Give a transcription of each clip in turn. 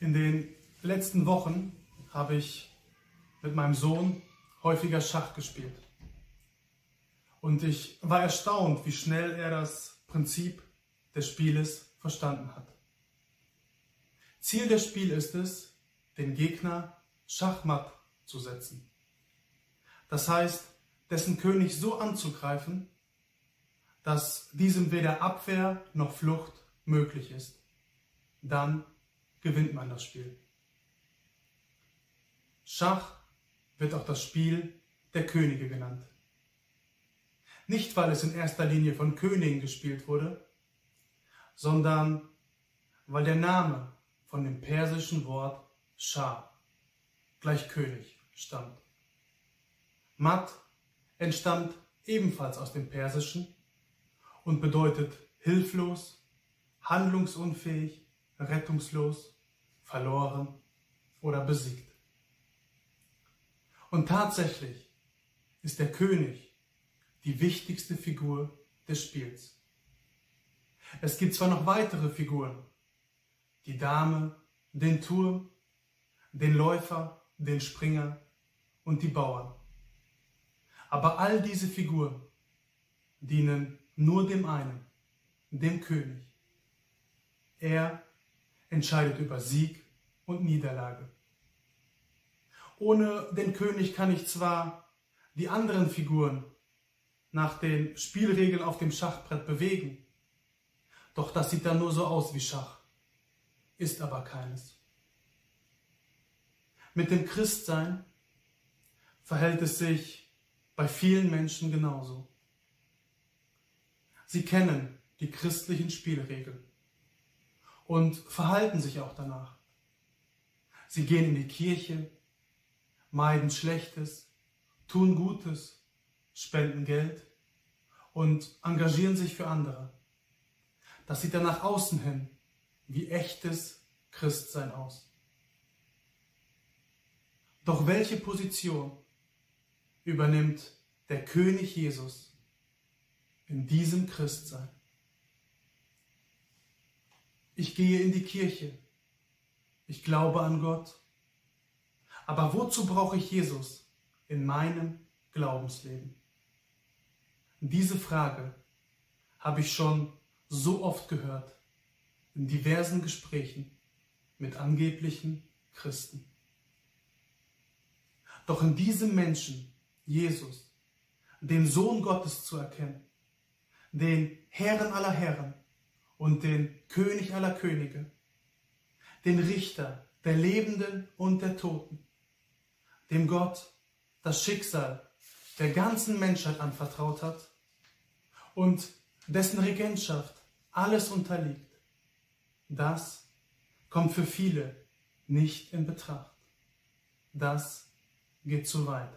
In den letzten Wochen habe ich mit meinem Sohn häufiger Schach gespielt. Und ich war erstaunt, wie schnell er das Prinzip des Spieles verstanden hat. Ziel des Spiels ist es, den Gegner schachmatt zu setzen. Das heißt, dessen König so anzugreifen, dass diesem weder Abwehr noch Flucht möglich ist. Dann gewinnt man das Spiel. Schach wird auch das Spiel der Könige genannt. Nicht, weil es in erster Linie von Königen gespielt wurde, sondern weil der Name von dem persischen Wort Schah gleich König stammt. Mat entstammt ebenfalls aus dem Persischen und bedeutet hilflos, handlungsunfähig, rettungslos, verloren oder besiegt. Und tatsächlich ist der König die wichtigste Figur des Spiels. Es gibt zwar noch weitere Figuren, die Dame, den Turm, den Läufer, den Springer und die Bauern. Aber all diese Figuren dienen nur dem einen, dem König. Er entscheidet über Sieg und Niederlage. Ohne den König kann ich zwar die anderen Figuren nach den Spielregeln auf dem Schachbrett bewegen, doch das sieht dann nur so aus wie Schach, ist aber keines. Mit dem Christsein verhält es sich bei vielen Menschen genauso. Sie kennen die christlichen Spielregeln und verhalten sich auch danach. Sie gehen in die Kirche, meiden Schlechtes, tun Gutes, spenden Geld und engagieren sich für andere. Das sieht dann nach außen hin wie echtes Christsein aus. Doch welche Position übernimmt der König Jesus in diesem Christsein. Ich gehe in die Kirche. Ich glaube an Gott. Aber wozu brauche ich Jesus in meinem Glaubensleben? Diese Frage habe ich schon so oft gehört in diversen Gesprächen mit angeblichen Christen. Doch in diesem Menschen, Jesus, den Sohn Gottes zu erkennen, den Herren aller Herren und den König aller Könige, den Richter der Lebenden und der Toten, dem Gott das Schicksal der ganzen Menschheit anvertraut hat und dessen Regentschaft alles unterliegt, das kommt für viele nicht in Betracht. Das geht zu weit.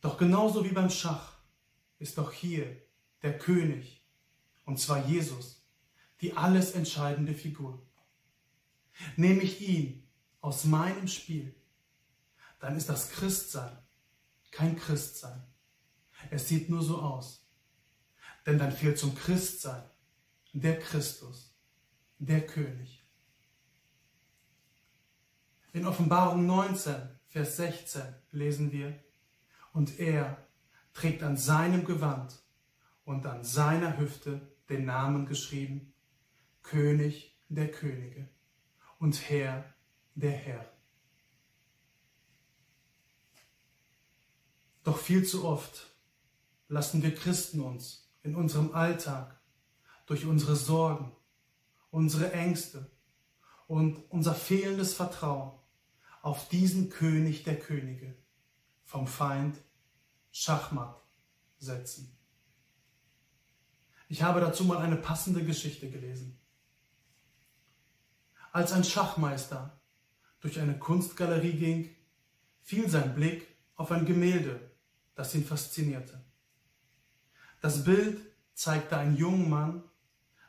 Doch genauso wie beim Schach ist doch hier der König, und zwar Jesus, die alles entscheidende Figur. Nehme ich ihn aus meinem Spiel, dann ist das Christsein kein Christsein. Es sieht nur so aus. Denn dann fehlt zum Christsein der Christus, der König. In Offenbarung 19, Vers 16 lesen wir, und er trägt an seinem Gewand und an seiner Hüfte den Namen geschrieben, König der Könige und Herr der Herr. Doch viel zu oft lassen wir Christen uns in unserem Alltag durch unsere Sorgen, unsere Ängste und unser fehlendes Vertrauen auf diesen König der Könige vom Feind Schachmatt setzen. Ich habe dazu mal eine passende Geschichte gelesen. Als ein Schachmeister durch eine Kunstgalerie ging, fiel sein Blick auf ein Gemälde, das ihn faszinierte. Das Bild zeigte einen jungen Mann,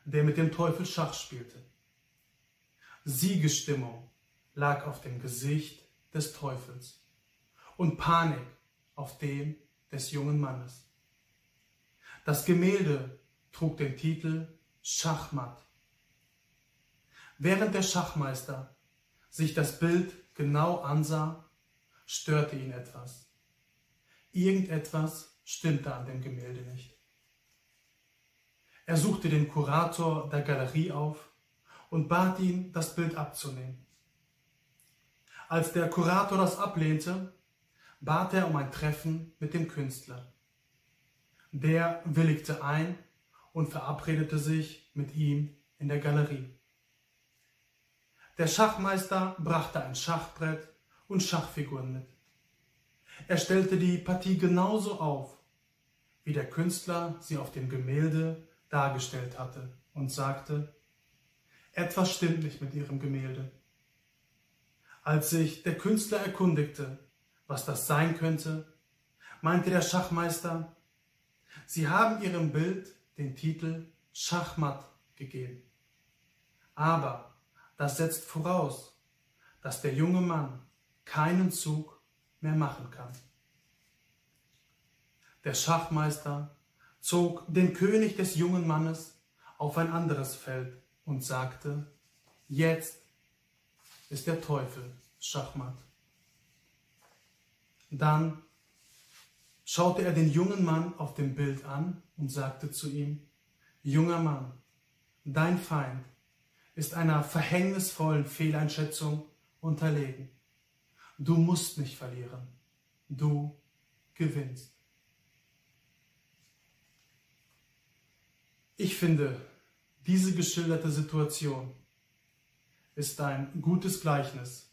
der mit dem Teufel Schach spielte. Siegestimmung lag auf dem Gesicht des Teufels und Panik auf dem des jungen Mannes. Das Gemälde trug den Titel Schachmatt. Während der Schachmeister sich das Bild genau ansah, störte ihn etwas. Irgendetwas stimmte an dem Gemälde nicht. Er suchte den Kurator der Galerie auf und bat ihn, das Bild abzunehmen. Als der Kurator das ablehnte, bat er um ein Treffen mit dem Künstler. Der willigte ein und verabredete sich mit ihm in der Galerie. Der Schachmeister brachte ein Schachbrett und Schachfiguren mit. Er stellte die Partie genauso auf, wie der Künstler sie auf dem Gemälde dargestellt hatte und sagte, etwas stimmt nicht mit ihrem Gemälde. Als sich der Künstler erkundigte, was das sein könnte, meinte der Schachmeister, Sie haben Ihrem Bild den Titel Schachmatt gegeben. Aber das setzt voraus, dass der junge Mann keinen Zug mehr machen kann. Der Schachmeister zog den König des jungen Mannes auf ein anderes Feld und sagte, jetzt ist der Teufel Schachmatt. Dann schaute er den jungen Mann auf dem Bild an und sagte zu ihm, junger Mann, dein Feind ist einer verhängnisvollen Fehleinschätzung unterlegen. Du musst nicht verlieren, du gewinnst. Ich finde, diese geschilderte Situation ist ein gutes Gleichnis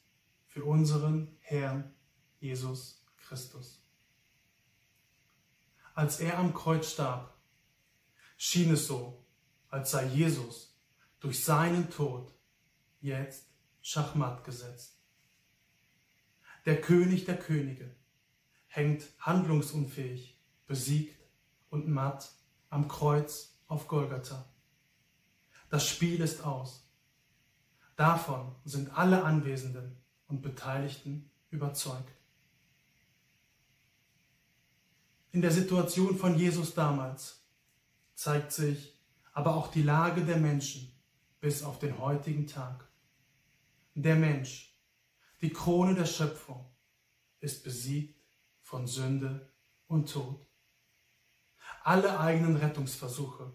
für unseren Herrn Jesus Christus. Als er am Kreuz starb, schien es so, als sei Jesus durch seinen Tod jetzt Schachmatt gesetzt. Der König der Könige hängt handlungsunfähig, besiegt und matt am Kreuz auf Golgatha. Das Spiel ist aus. Davon sind alle Anwesenden und Beteiligten überzeugt. In der Situation von Jesus damals zeigt sich aber auch die Lage der Menschen bis auf den heutigen Tag. Der Mensch, die Krone der Schöpfung, ist besiegt von Sünde und Tod. Alle eigenen Rettungsversuche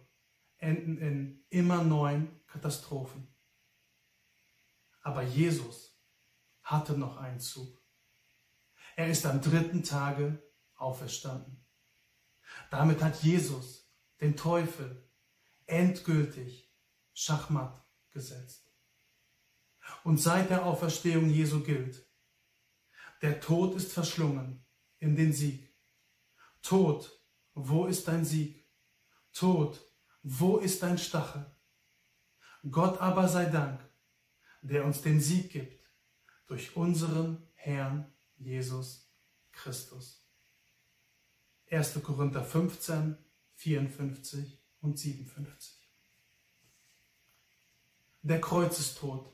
enden in immer neuen Katastrophen. Aber Jesus hatte noch einen Zug. Er ist am dritten Tage auferstanden. Damit hat Jesus den Teufel endgültig Schachmatt gesetzt. Und seit der Auferstehung Jesu gilt, der Tod ist verschlungen in den Sieg. Tod, wo ist dein Sieg? Tod, wo ist dein Stachel? Gott aber sei Dank, der uns den Sieg gibt durch unseren Herrn Jesus Christus. 1. Korinther 15, 54 und 57. Der Kreuzestod,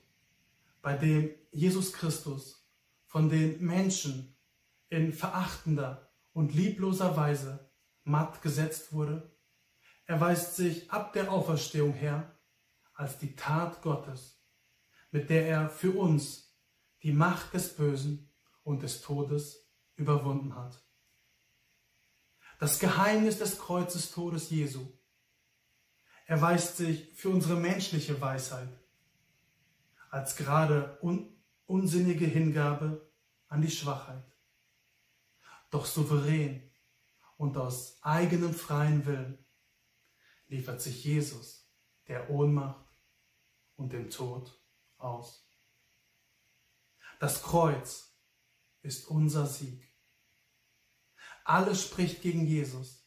bei dem Jesus Christus von den Menschen in verachtender und liebloser Weise matt gesetzt wurde, erweist sich ab der Auferstehung her als die Tat Gottes, mit der er für uns die Macht des Bösen und des Todes überwunden hat. Das Geheimnis des Kreuzestodes Jesu erweist sich für unsere menschliche Weisheit als gerade un unsinnige Hingabe an die Schwachheit. Doch souverän und aus eigenem freien Willen liefert sich Jesus der Ohnmacht und dem Tod aus. Das Kreuz ist unser Sieg. Alles spricht gegen Jesus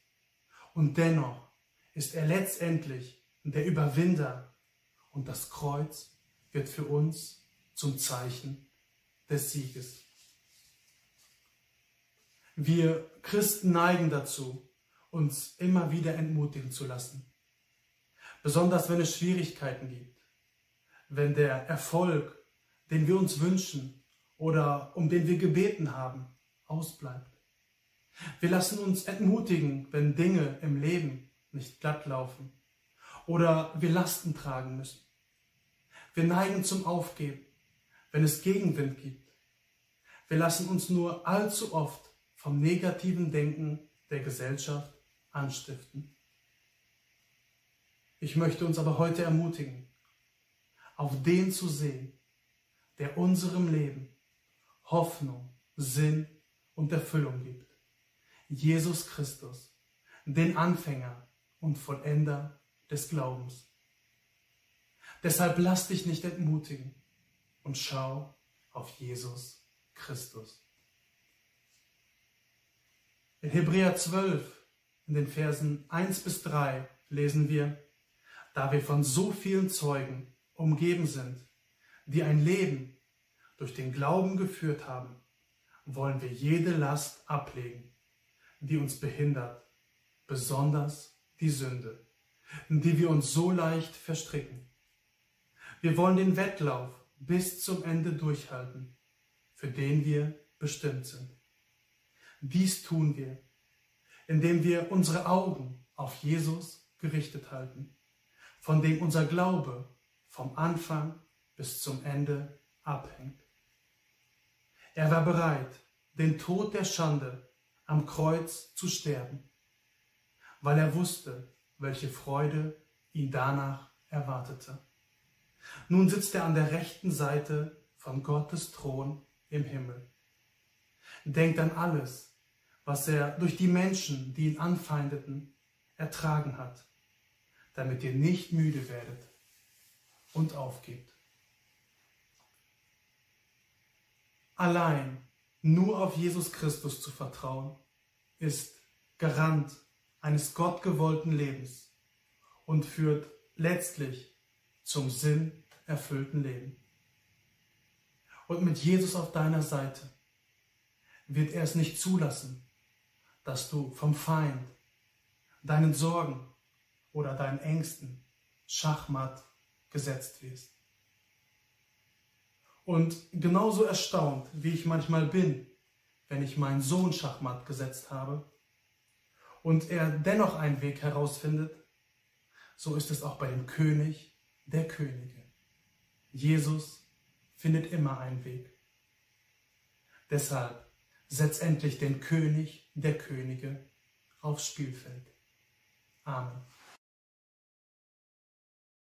und dennoch ist er letztendlich der Überwinder und das Kreuz wird für uns zum Zeichen des Sieges. Wir Christen neigen dazu, uns immer wieder entmutigen zu lassen. Besonders wenn es Schwierigkeiten gibt, wenn der Erfolg, den wir uns wünschen oder um den wir gebeten haben, ausbleibt. Wir lassen uns entmutigen, wenn Dinge im Leben nicht glatt laufen oder wir Lasten tragen müssen. Wir neigen zum Aufgeben, wenn es Gegenwind gibt. Wir lassen uns nur allzu oft vom negativen Denken der Gesellschaft anstiften. Ich möchte uns aber heute ermutigen, auf den zu sehen, der unserem Leben Hoffnung, Sinn und Erfüllung gibt. Jesus Christus, den Anfänger und Vollender des Glaubens. Deshalb lass dich nicht entmutigen und schau auf Jesus Christus. In Hebräer 12, in den Versen 1 bis 3, lesen wir, da wir von so vielen Zeugen umgeben sind, die ein Leben durch den Glauben geführt haben, wollen wir jede Last ablegen, die uns behindert, besonders die Sünde, in die wir uns so leicht verstricken. Wir wollen den Wettlauf bis zum Ende durchhalten, für den wir bestimmt sind. Dies tun wir, indem wir unsere Augen auf Jesus gerichtet halten, von dem unser Glaube vom Anfang bis zum Ende abhängt. Er war bereit, den Tod der Schande am Kreuz zu sterben, weil er wusste, welche Freude ihn danach erwartete. Nun sitzt er an der rechten Seite von Gottes Thron im Himmel. Denkt an alles, was er durch die Menschen, die ihn anfeindeten, ertragen hat, damit ihr nicht müde werdet und aufgebt. Allein nur auf Jesus Christus zu vertrauen, ist Garant eines gottgewollten Lebens und führt letztlich zum Sinn erfüllten Leben. Und mit Jesus auf deiner Seite wird er es nicht zulassen, dass du vom Feind, deinen Sorgen oder deinen Ängsten schachmatt gesetzt wirst. Und genauso erstaunt, wie ich manchmal bin, wenn ich meinen Sohn schachmatt gesetzt habe und er dennoch einen Weg herausfindet, so ist es auch bei dem König der Könige. Jesus findet immer einen Weg. Deshalb setz endlich den König der Könige aufs Spielfeld. Amen.